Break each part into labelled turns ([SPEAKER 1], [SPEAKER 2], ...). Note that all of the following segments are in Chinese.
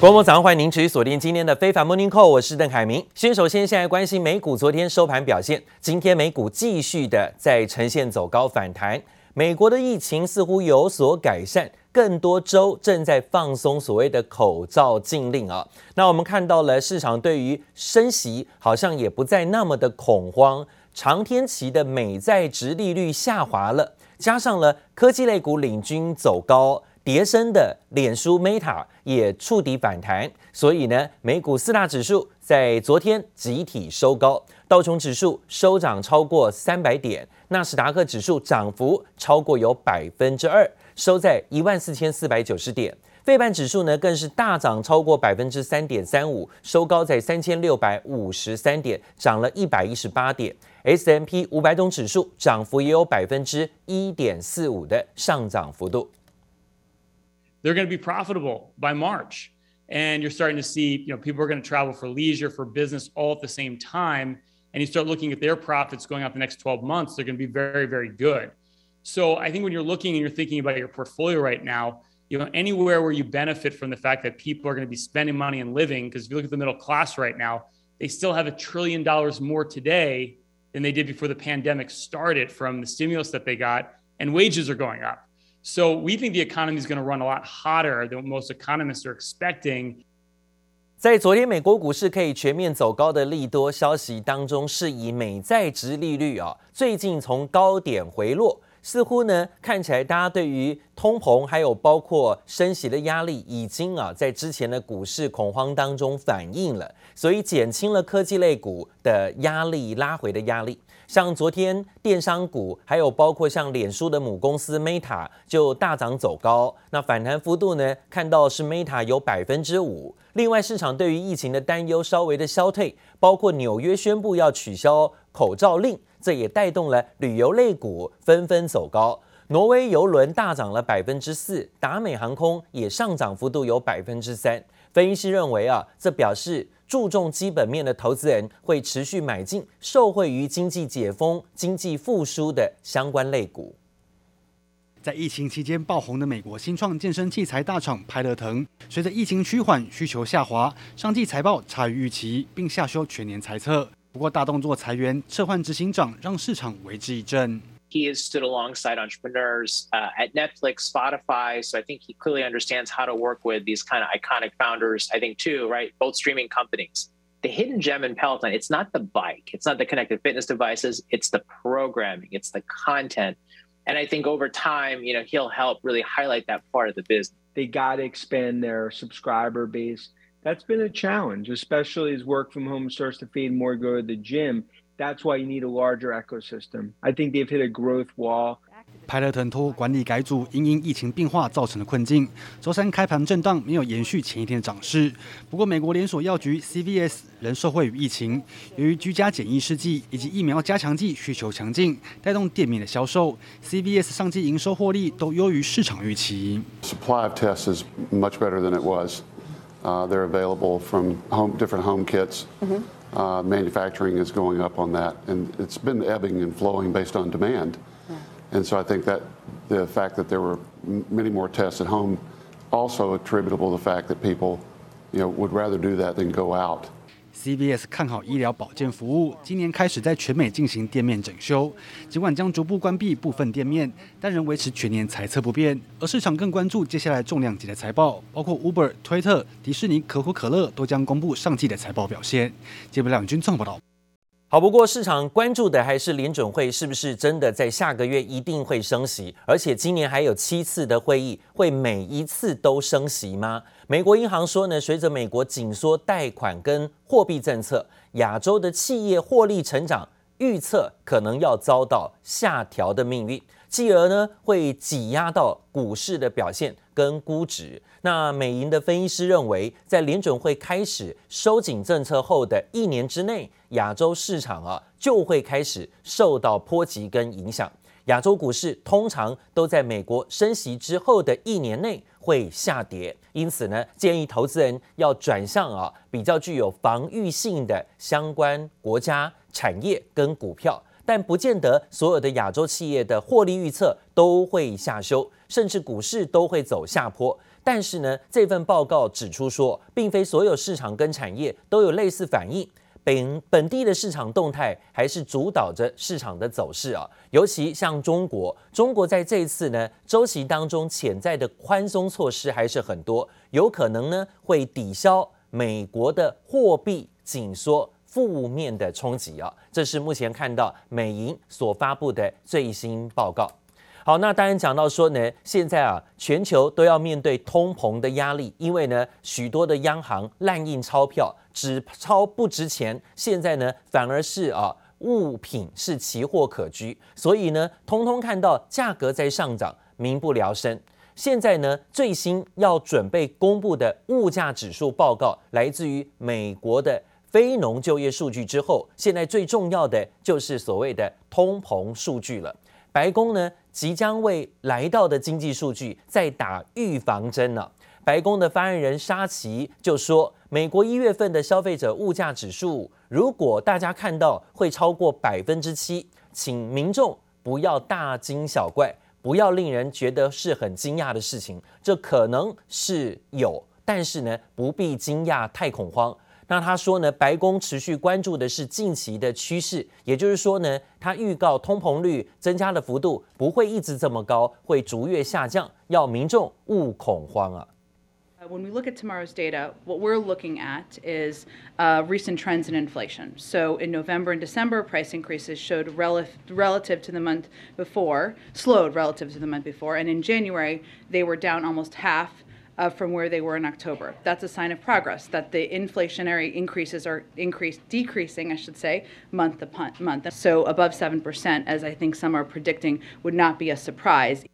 [SPEAKER 1] 国母早上欢迎您持续锁定今天的非凡 Morning Call，我是邓凯明。先首先现在关心美股昨天收盘表现，今天美股继续的在呈现走高反弹。美国的疫情似乎有所改善，更多州正在放松所谓的口罩禁令啊。那我们看到了市场对于升息好像也不再那么的恐慌，长天期的美债殖利率下滑了，加上了科技类股领军走高。叠生的脸书 Meta 也触底反弹，所以呢，美股四大指数在昨天集体收高，道琼指数收涨超过三百点，纳斯达克指数涨幅超过有百分之二，收在一万四千四百九十点，费半指数呢更是大涨超过百分之三点三五，收高在三千六百五十三点，涨了一百一十八点，S M P 五百种指数涨幅也有百分之一点四五的上涨幅度。
[SPEAKER 2] They're going to be profitable by March. And you're starting to see, you know, people are going to travel for leisure, for business all at the same time. And you start looking at their profits going out the next 12 months, they're going to be very, very good. So I think when you're looking and you're thinking about your portfolio right now, you know, anywhere where you benefit from the fact that people are going to be spending money and living, because if you look at the middle class right now, they still have a trillion dollars more today than they did before the pandemic started from the stimulus that they got, and wages are going up. So we think the economy is going to run a lot hotter than most economists are expecting.
[SPEAKER 1] 在昨天美国股市可以全面走高的利多消息当中，是以美债值利率啊，最近从高点回落，似乎呢看起来大家对于通膨还有包括升息的压力，已经啊在之前的股市恐慌当中反映了，所以减轻了科技类股的压力，拉回的压力。像昨天电商股，还有包括像脸书的母公司 Meta 就大涨走高，那反弹幅度呢，看到是 Meta 有百分之五。另外，市场对于疫情的担忧稍微的消退，包括纽约宣布要取消口罩令，这也带动了旅游类股纷纷走高。挪威邮轮大涨了百分之四，达美航空也上涨幅度有百分之三。分析师认为啊，这表示。注重基本面的投资人会持续买进受惠于经济解封、经济复苏的相关类股。
[SPEAKER 3] 在疫情期间爆红的美国新创健身器材大厂派乐腾，随着疫情趋缓、需求下滑，上季财报差于预期，并下修全年财测。不过大动作裁员、撤换执行长，让市场为之一振。
[SPEAKER 4] He has stood alongside entrepreneurs uh, at Netflix, Spotify. So I think he clearly understands how to work with these kind of iconic founders. I think too, right? Both streaming companies. The hidden gem in Peloton, it's not the bike, it's not the connected fitness devices, it's the programming, it's the content. And I think over time, you know, he'll help really highlight that part of the business.
[SPEAKER 5] They got to expand their subscriber base. That's been a challenge, especially as work from home starts to fade more, go to the gym That's why you need a larger ecosystem. I think they've hit a growth wall.
[SPEAKER 3] 派乐腾托管理改组，因应疫情变化造成的困境，周三开盘震荡，没有延续前一天的涨势。不过，美国连锁药局 CVS 仍受惠于疫情，由于居家检疫试剂以及疫苗加强剂需求强劲，带动店面的销售。CVS 上季营收获利都优于市场预期。
[SPEAKER 6] Supply of tests is much better than it was. Uh, they're available from home, different home kits. Uh, manufacturing is going up on that, and it's been ebbing and flowing based on demand. Yeah. And so I think that the fact that there were many more tests at home also attributable to the fact that people, you know, would rather do that than go out.
[SPEAKER 3] CVS 看好医疗保健服务，今年开始在全美进行店面整修。尽管将逐步关闭部分店面，但仍维持全年财测不变。而市场更关注接下来重量级的财报，包括 Uber、推特、迪士尼、可口可乐都将公布上季的财报表现。接不两军综合报道。
[SPEAKER 1] 好，不过市场关注的还是联准会是不是真的在下个月一定会升息，而且今年还有七次的会议，会每一次都升息吗？美国银行说呢，随着美国紧缩贷款跟货币政策，亚洲的企业获利成长预测可能要遭到下调的命运。继而呢，会挤压到股市的表现跟估值。那美银的分析师认为，在联准会开始收紧政策后的一年之内，亚洲市场啊就会开始受到波及跟影响。亚洲股市通常都在美国升息之后的一年内会下跌，因此呢，建议投资人要转向啊比较具有防御性的相关国家产业跟股票。但不见得所有的亚洲企业的获利预测都会下修，甚至股市都会走下坡。但是呢，这份报告指出说，并非所有市场跟产业都有类似反应。本本地的市场动态还是主导着市场的走势啊，尤其像中国，中国在这一次呢周期当中潜在的宽松措施还是很多，有可能呢会抵消美国的货币紧缩负面的冲击啊，这是目前看到美银所发布的最新报告。好，那当然讲到说呢，现在啊，全球都要面对通膨的压力，因为呢，许多的央行滥印钞票，纸钞不值钱，现在呢，反而是啊，物品是奇货可居，所以呢，通通看到价格在上涨，民不聊生。现在呢，最新要准备公布的物价指数报告，来自于美国的非农就业数据之后，现在最重要的就是所谓的通膨数据了。白宫呢，即将为来到的经济数据再打预防针了。白宫的发言人沙奇就说，美国一月份的消费者物价指数，如果大家看到会超过百分之七，请民众不要大惊小怪，不要令人觉得是很惊讶的事情。这可能是有，但是呢，不必惊讶太恐慌。那他说呢，白宫持续关注的是近期的趋势，也就是说呢，他预告通膨率增加的幅度不会一直这么高，会逐月下降，要民众勿恐慌啊。
[SPEAKER 7] When we look at tomorrow's data, what we're looking at is uh, recent trends in inflation. So in November and December, price increases showed rel relative to the month before, slowed relative to the month before, and in January, they were down almost half uh, from where they were in October. That's a sign of progress, that the inflationary increases are increased, decreasing, I should say, month upon month. So above 7%, as I think some are predicting, would not be a surprise.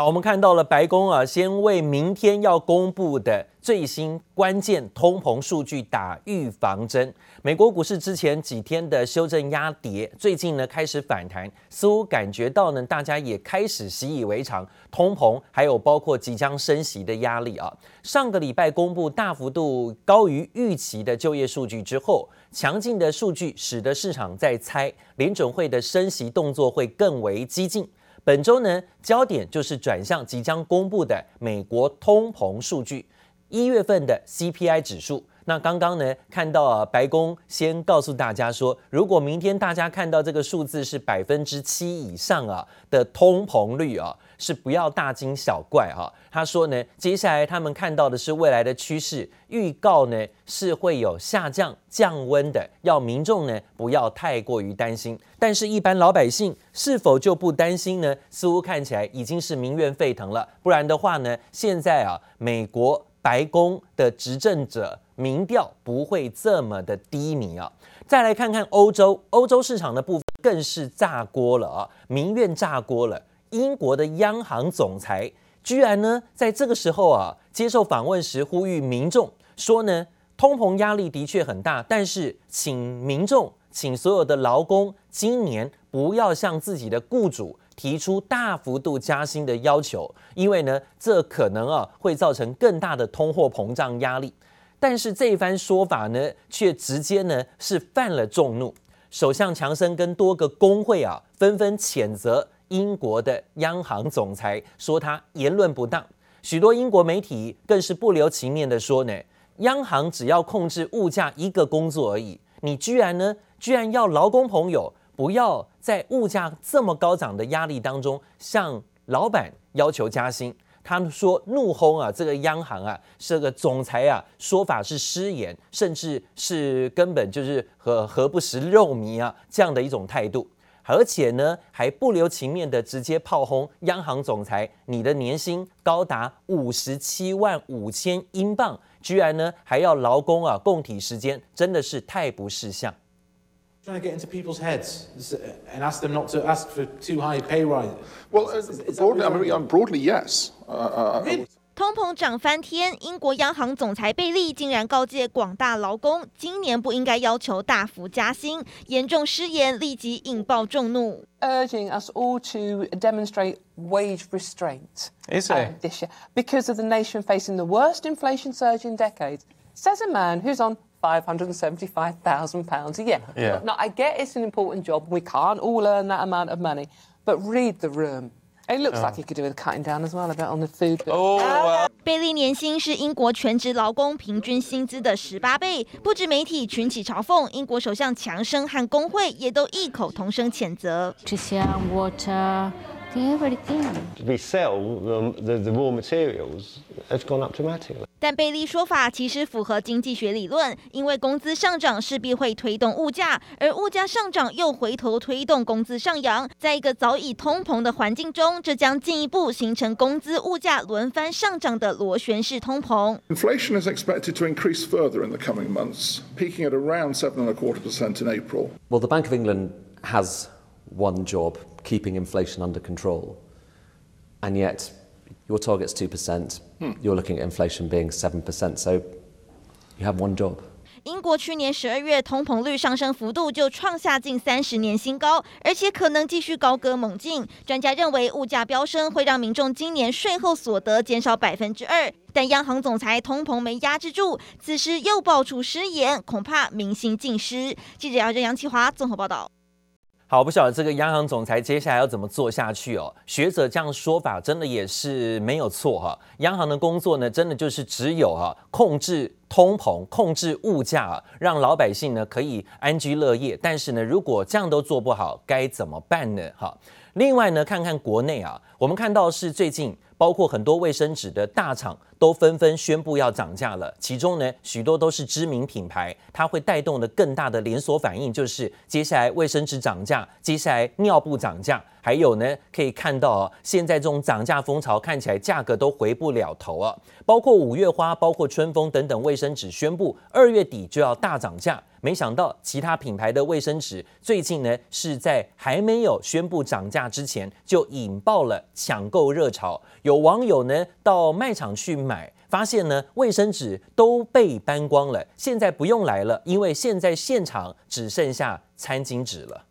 [SPEAKER 1] 好，我们看到了白宫啊，先为明天要公布的最新关键通膨数据打预防针。美国股市之前几天的修正压跌，最近呢开始反弹，似乎感觉到呢，大家也开始习以为常。通膨还有包括即将升息的压力啊。上个礼拜公布大幅度高于预期的就业数据之后，强劲的数据使得市场在猜联准会的升息动作会更为激进。本周呢，焦点就是转向即将公布的美国通膨数据，一月份的 CPI 指数。那刚刚呢，看到啊，白宫先告诉大家说，如果明天大家看到这个数字是百分之七以上啊的通膨率啊。是不要大惊小怪哈，他说呢，接下来他们看到的是未来的趋势预告呢，是会有下降降温的，要民众呢不要太过于担心。但是，一般老百姓是否就不担心呢？似乎看起来已经是民怨沸腾了。不然的话呢，现在啊，美国白宫的执政者民调不会这么的低迷啊。再来看看欧洲，欧洲市场的部分更是炸锅了啊，民怨炸锅了。英国的央行总裁居然呢，在这个时候啊，接受访问时呼吁民众说呢，通膨压力的确很大，但是请民众，请所有的劳工今年不要向自己的雇主提出大幅度加薪的要求，因为呢，这可能啊会造成更大的通货膨胀压力。但是这一番说法呢，却直接呢是犯了众怒。首相强生跟多个工会啊，纷纷谴责。英国的央行总裁说他言论不当，许多英国媒体更是不留情面的说呢，央行只要控制物价一个工作而已，你居然呢，居然要劳工朋友不要在物价这么高涨的压力当中向老板要求加薪，他们说怒轰啊，这个央行啊，这个总裁啊，说法是失言，甚至是根本就是和何不食肉糜啊这样的一种态度。而且呢，还不留情面的直接炮轰央行总裁，你的年薪高达五十七万五千英镑，居然呢还要劳工啊供体时间，真的是太不识相。
[SPEAKER 8] Trying to get into people's heads and ask them not to ask for too high pay rise.
[SPEAKER 9] Well, broadly, I mean, broadly, yes. Uh, uh,
[SPEAKER 10] 通膨涨翻天，英国央行总裁贝利竟然告诫广大劳工，今年不应该要求大幅加薪，严重失言，立即引爆众怒。
[SPEAKER 11] Urging us all to demonstrate wage restraint.
[SPEAKER 12] Is it?
[SPEAKER 11] This year, because of the nation facing the worst inflation surge in decades, says a man who's on five hundred and seventy-five thousand pounds a year.
[SPEAKER 12] Yeah.
[SPEAKER 11] Now, I get it's an important job. We can't all earn that amount of money, but read the room. It looks like he could do with cutting down as well a bit on the food. Oh,
[SPEAKER 13] 贝利年薪是英国全职劳工平均薪资的十八倍，不止媒体群起嘲讽，英国首相强生和工会也都异口同声谴
[SPEAKER 12] 责。the raw materials has gone up dramatically.
[SPEAKER 13] 但贝利说法其实符合经济学理论，因为工资上涨势必会推动物价，而物价上涨又回头推动工资上扬，在一个早已通膨的环境中，这将进一步形成工资物价轮番上涨的螺旋式通膨。
[SPEAKER 9] Inflation is expected to increase further in the coming months, peaking at around seven and a quarter percent in April.
[SPEAKER 14] Well, the Bank of England has one job Keeping inflation under control. And yet, your target's 2%. Hmm. You're looking at inflation being 7%. So you have one job.
[SPEAKER 13] 英国去年十二月通膨率上升幅度就创下近三十年新高，而且可能继续高歌猛进。专家认为，物价飙升会让民众今年税后所得减少百分之二，但央行总裁通膨没压制住，此时又爆出失言，恐怕民心尽失。记者姚振杨启华综合报道。
[SPEAKER 1] 好，不晓得这个央行总裁接下来要怎么做下去哦？学者这样说法真的也是没有错哈。央行的工作呢，真的就是只有哈控制通膨、控制物价，让老百姓呢可以安居乐业。但是呢，如果这样都做不好，该怎么办呢？哈。另外呢，看看国内啊，我们看到是最近。包括很多卫生纸的大厂都纷纷宣布要涨价了，其中呢，许多都是知名品牌，它会带动的更大的连锁反应，就是接下来卫生纸涨价，接下来尿布涨价，还有呢，可以看到，现在这种涨价风潮看起来价格都回不了头啊，包括五月花、包括春风等等卫生纸宣布二月底就要大涨价。没想到其他品牌的卫生纸最近呢，是在还没有宣布涨价之前就引爆了抢购热潮。有网友呢到卖场去买，发现呢卫生纸都被搬光了，现在不用来了，因为现在现场只剩下餐巾纸了。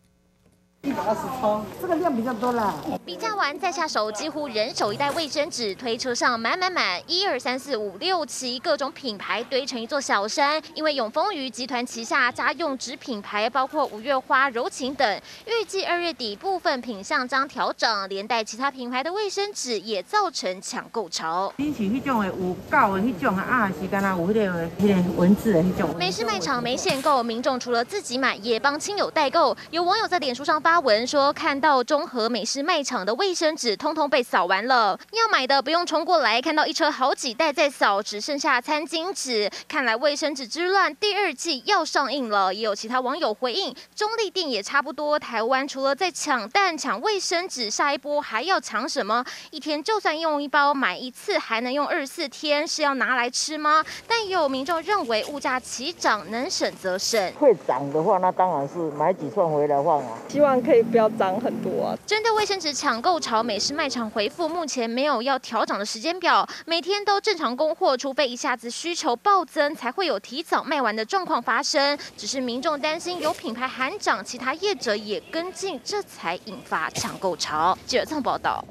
[SPEAKER 15] 一百二十钞，这个量比较多啦。
[SPEAKER 13] 比价完再下手，几乎人手一袋卫生纸，推车上满满满，一二三四五六七，各种品牌堆成一座小山。因为永丰余集团旗下家用纸品牌包括五月花、柔情等，预计二月底部分品项将调整，连带其他品牌的卫生纸也造成抢购潮。
[SPEAKER 15] 你是那种的有告的那种啊，是干那有那个那个文字的那种。
[SPEAKER 13] 美式卖场没限购，民众除了自己买，也帮亲友代购。有网友在脸书上发。发文说，看到中和美式卖场的卫生纸通通被扫完了，要买的不用冲过来，看到一车好几袋在扫，只剩下餐巾纸。看来卫生纸之乱第二季要上映了。也有其他网友回应，中立店也差不多。台湾除了在抢蛋、抢卫生纸，下一波还要抢什么？一天就算用一包买一次，还能用二十四天，是要拿来吃吗？但也有民众认为物价齐涨，能省则省。
[SPEAKER 15] 会涨的话，那当然是买几串回来换啊。希望。可以不要涨很多啊。
[SPEAKER 13] 针对卫生纸抢购潮，美式卖场回复目前没有要调涨的时间表，每天都正常供货，除非一下子需求暴增，才会有提早卖完的状况发生。只是民众担心有品牌喊涨，其他业者也跟进，这才引发抢购潮。记者曾报道。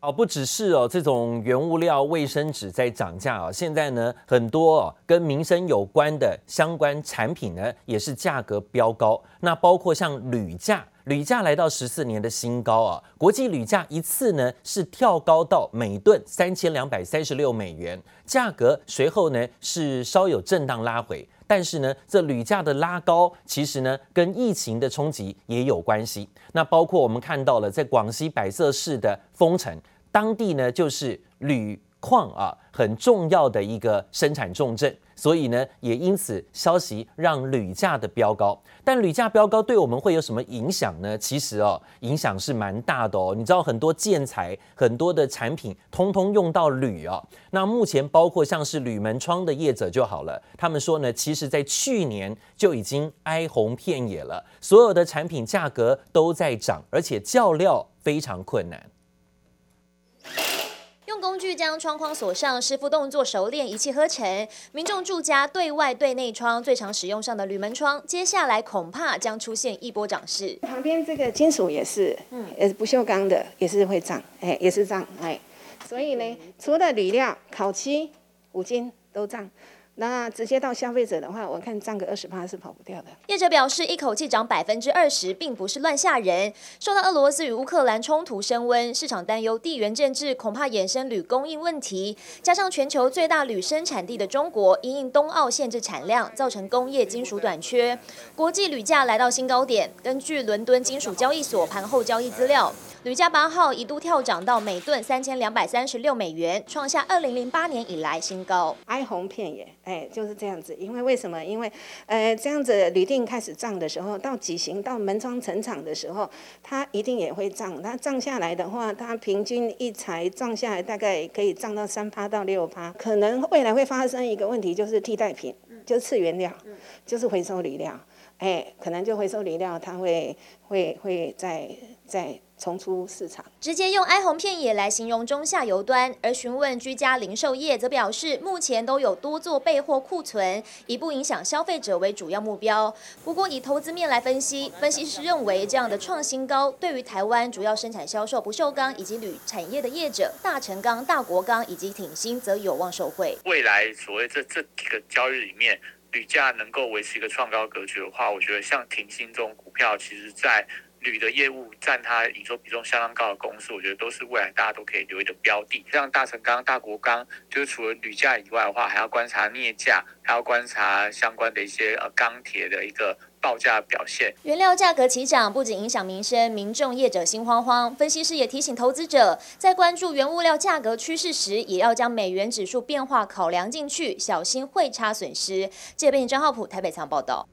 [SPEAKER 1] 哦，不只是哦，这种原物料卫生纸在涨价啊，现在呢，很多哦跟民生有关的相关产品呢，也是价格飙高。那包括像铝价。铝价来到十四年的新高啊！国际铝价一次呢是跳高到每吨三千两百三十六美元，价格随后呢是稍有震荡拉回，但是呢这铝价的拉高其实呢跟疫情的冲击也有关系。那包括我们看到了在广西百色市的丰城，当地呢就是铝矿啊很重要的一个生产重镇。所以呢，也因此消息让铝价的飙高，但铝价飙高对我们会有什么影响呢？其实哦，影响是蛮大的哦。你知道很多建材、很多的产品，通通用到铝哦。那目前包括像是铝门窗的业者就好了，他们说呢，其实在去年就已经哀鸿遍野了，所有的产品价格都在涨，而且叫料非常困难。
[SPEAKER 13] 用工具将窗框锁上，师傅动作熟练，一气呵成。民众住家对外对内窗最常使用上的铝门窗，接下来恐怕将出现一波涨势。
[SPEAKER 15] 旁边这个金属也是，嗯，也是不锈钢的，也是会涨，哎，也是涨，哎。所以呢，除了铝料、烤漆、五金都涨。
[SPEAKER 16] 那直接到消费者的话，我看涨个二十趴是跑不掉的。
[SPEAKER 10] 业者表示，一口气涨百分之二十，并不是乱吓人。受到俄罗斯与乌克兰冲突升温，市场担忧地缘政治恐怕衍生铝供应问题，加上全球最大铝生产地的中国因应冬奥限制产量，造成工业金属短缺，国际铝价来到新高点。根据伦敦金属交易所盘后交易资料。铝价八号一度跳涨到每吨三千两百三十六美元，创下二零零八年以来新高。
[SPEAKER 16] 哀鸿遍野，哎，就是这样子。因为为什么？因为，呃，这样子铝锭开始涨的时候，到几型到门窗成厂的时候，它一定也会涨。它涨下来的话，它平均一材涨下来，大概可以涨到三趴到六趴。可能未来会发生一个问题，就是替代品，就是次原料，就是回收铝料。哎，可能就回收铝料，它会会会再再。重出市场，
[SPEAKER 10] 直接用哀鸿遍野来形容中下游端。而询问居家零售业，则表示目前都有多做备货库存，以不影响消费者为主要目标。不过以投资面来分析，分析师认为这样的创新高，对于台湾主要生产销售不锈钢以及铝产业的业者，大成钢、大国钢以及挺新，则有望受惠。
[SPEAKER 17] 未来所谓这这几个交易里面，铝价能够维持一个创高格局的话，我觉得像挺新这种股票，其实在。铝的业务占它营收比重相当高的公司，我觉得都是未来大家都可以留意的标的。像大成钢、大国钢，就是除了铝价以外的话，还要观察镍价，还要观察相关的一些呃钢铁的一个报价表现。
[SPEAKER 10] 原料价格齐涨，不仅影响民生，民众业者心慌慌。分析师也提醒投资者，在关注原物料价格趋势时，也要将美元指数变化考量进去，小心汇差损失。记者编辑张浩普台北采访报道。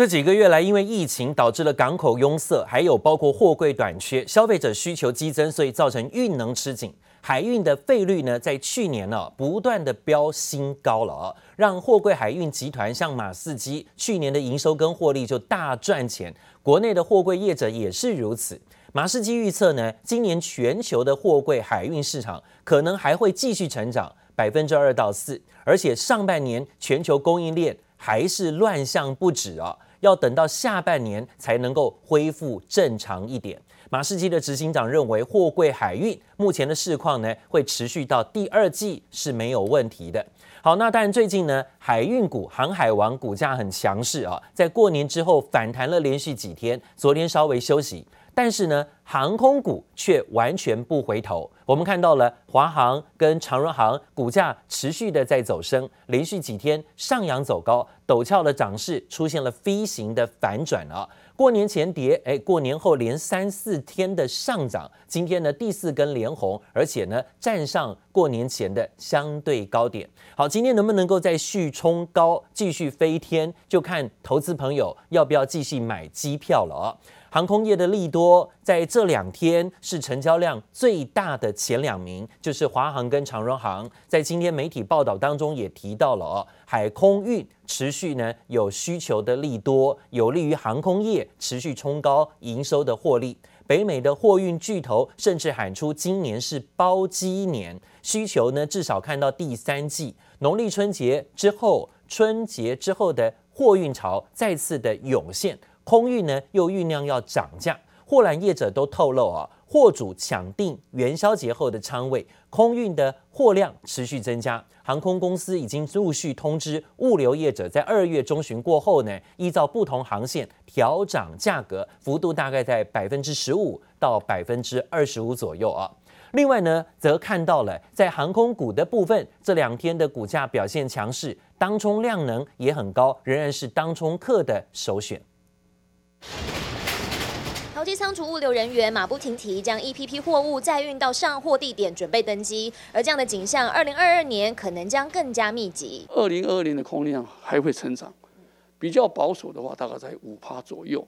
[SPEAKER 1] 这几个月来，因为疫情导致了港口拥塞，还有包括货柜短缺，消费者需求激增，所以造成运能吃紧。海运的费率呢，在去年呢、不断的飙新高了啊，让货柜海运集团像马士基去年的营收跟获利就大赚钱。国内的货柜业者也是如此。马士基预测呢，今年全球的货柜海运市场可能还会继续成长百分之二到四，而且上半年全球供应链。还是乱象不止啊，要等到下半年才能够恢复正常一点。马士基的执行长认为，货柜海运目前的市况呢，会持续到第二季是没有问题的。好，那当然最近呢，海运股航海王股价很强势啊，在过年之后反弹了连续几天，昨天稍微休息。但是呢，航空股却完全不回头。我们看到了华航跟长荣航股价持续的在走升，连续几天上扬走高，陡峭的涨势出现了 V 型的反转啊。过年前跌，哎，过年后连三四天的上涨，今天呢第四根连红，而且呢站上过年前的相对高点。好，今天能不能够再续冲高，继续飞天，就看投资朋友要不要继续买机票了啊。航空业的利多在这两天是成交量最大的前两名，就是华航跟长荣航。在今天媒体报道当中也提到了哦，海空运持续呢有需求的利多，有利于航空业持续冲高营收的获利。北美的货运巨头甚至喊出今年是包机年，需求呢至少看到第三季，农历春节之后，春节之后的货运潮再次的涌现。空运呢又酝酿要涨价，货缆业者都透露啊，货主抢订元宵节后的仓位，空运的货量持续增加。航空公司已经陆续通知物流业者，在二月中旬过后呢，依照不同航线调涨价格，幅度大概在百分之十五到百分之二十五左右啊。另外呢，则看到了在航空股的部分，这两天的股价表现强势，当冲量能也很高，仍然是当冲客的首选。
[SPEAKER 10] 桃机仓储物流人员马不停蹄将一批批货物载运到上货地点，准备登机。而这样的景象，二零二二年可能将更加密集。
[SPEAKER 18] 二零二二年的空量还会成长，比较保守的话，大概在五趴左右。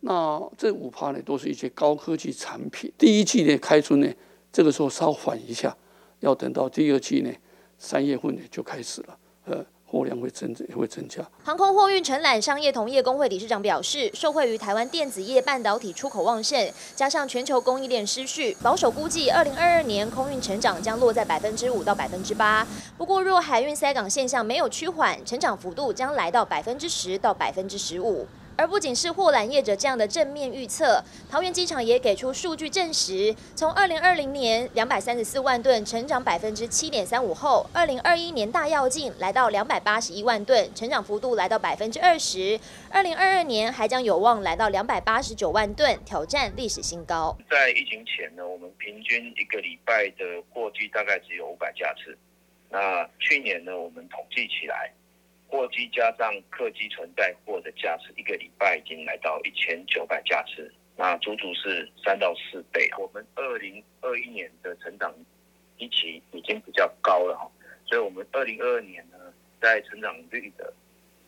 [SPEAKER 18] 那这五趴呢，都是一些高科技产品。第一季呢开春呢，这个时候稍缓一下，要等到第二季呢，三月份呢就开始了。呃。货量会增会增加。
[SPEAKER 10] 航空货运承揽商业同业工会理事长表示，受惠于台湾电子业半导体出口旺盛，加上全球供应链失序，保守估计，二零二二年空运成长将落在百分之五到百分之八。不过，若海运塞港现象没有趋缓，成长幅度将来到百分之十到百分之十五。而不仅是货缆业者这样的正面预测，桃园机场也给出数据证实，从二零二零年两百三十四万吨成长百分之七点三五后，二零二一年大跃进来到两百八十一万吨，成长幅度来到百分之二十，二零二二年还将有望来到两百八十九万吨，挑战历史新高。
[SPEAKER 19] 在疫情前呢，我们平均一个礼拜的货机大概只有五百架次，那去年呢，我们统计起来。货机加上客机存载货的架次，一个礼拜已经来到一千九百架次，那足足是三到四倍。我们二零二一年的成长预期已经比较高了哈，所以我们二零二二年呢，在成长率的。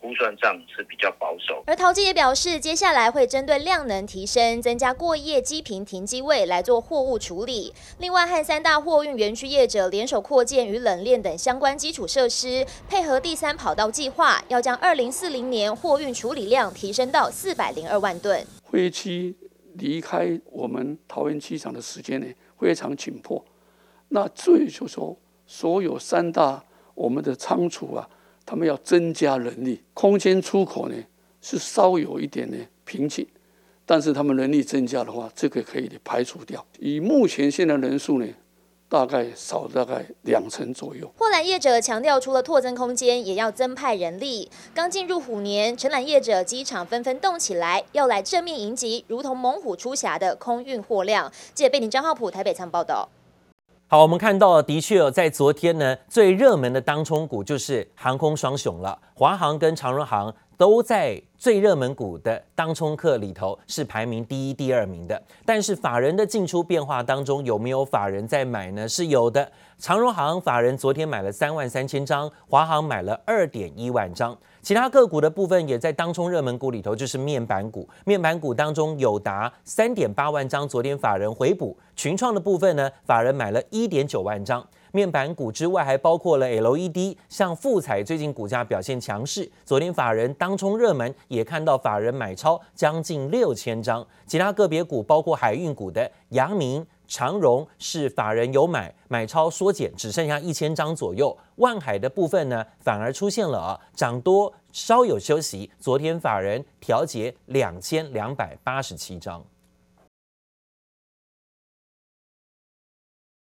[SPEAKER 19] 估算上是比较保守，
[SPEAKER 10] 而陶机也表示，接下来会针对量能提升，增加过夜机坪停机位来做货物处理。另外，和三大货运园区业者联手扩建与冷链等相关基础设施，配合第三跑道计划，要将二零四零年货运处理量提升到四百零二万吨。
[SPEAKER 18] 飞机离开我们桃园机场的时间呢，非常紧迫。那所以就说，所有三大我们的仓储啊。他们要增加人力，空间出口呢是稍有一点的瓶颈，但是他们人力增加的话，这个可以排除掉。以目前现在人数呢，大概少大概两成左右。
[SPEAKER 10] 货缆业者强调，除了拓增空间，也要增派人力。刚进入虎年，承揽业者机场纷纷动起来，要来正面迎击，如同猛虎出柙的空运货量。记者贝宁张浩普台北仓报道。
[SPEAKER 1] 好，我们看到的确哦，在昨天呢，最热门的当冲股就是航空双雄了，华航跟长荣航都在最热门股的当冲客里头是排名第一、第二名的。但是法人的进出变化当中，有没有法人在买呢？是有的。长荣行法人昨天买了三万三千张，华航买了二点一万张。其他个股的部分也在当冲热门股里头，就是面板股。面板股当中，有达三点八万张，昨天法人回补。群创的部分呢，法人买了一点九万张。面板股之外，还包括了 LED，像富彩最近股价表现强势，昨天法人当冲热门，也看到法人买超将近六千张。其他个别股包括海运股的阳明。长荣是法人有买，买超缩减，只剩下一千张左右。万海的部分呢，反而出现了啊涨多，稍有休息。昨天法人调节两千两百八十七张。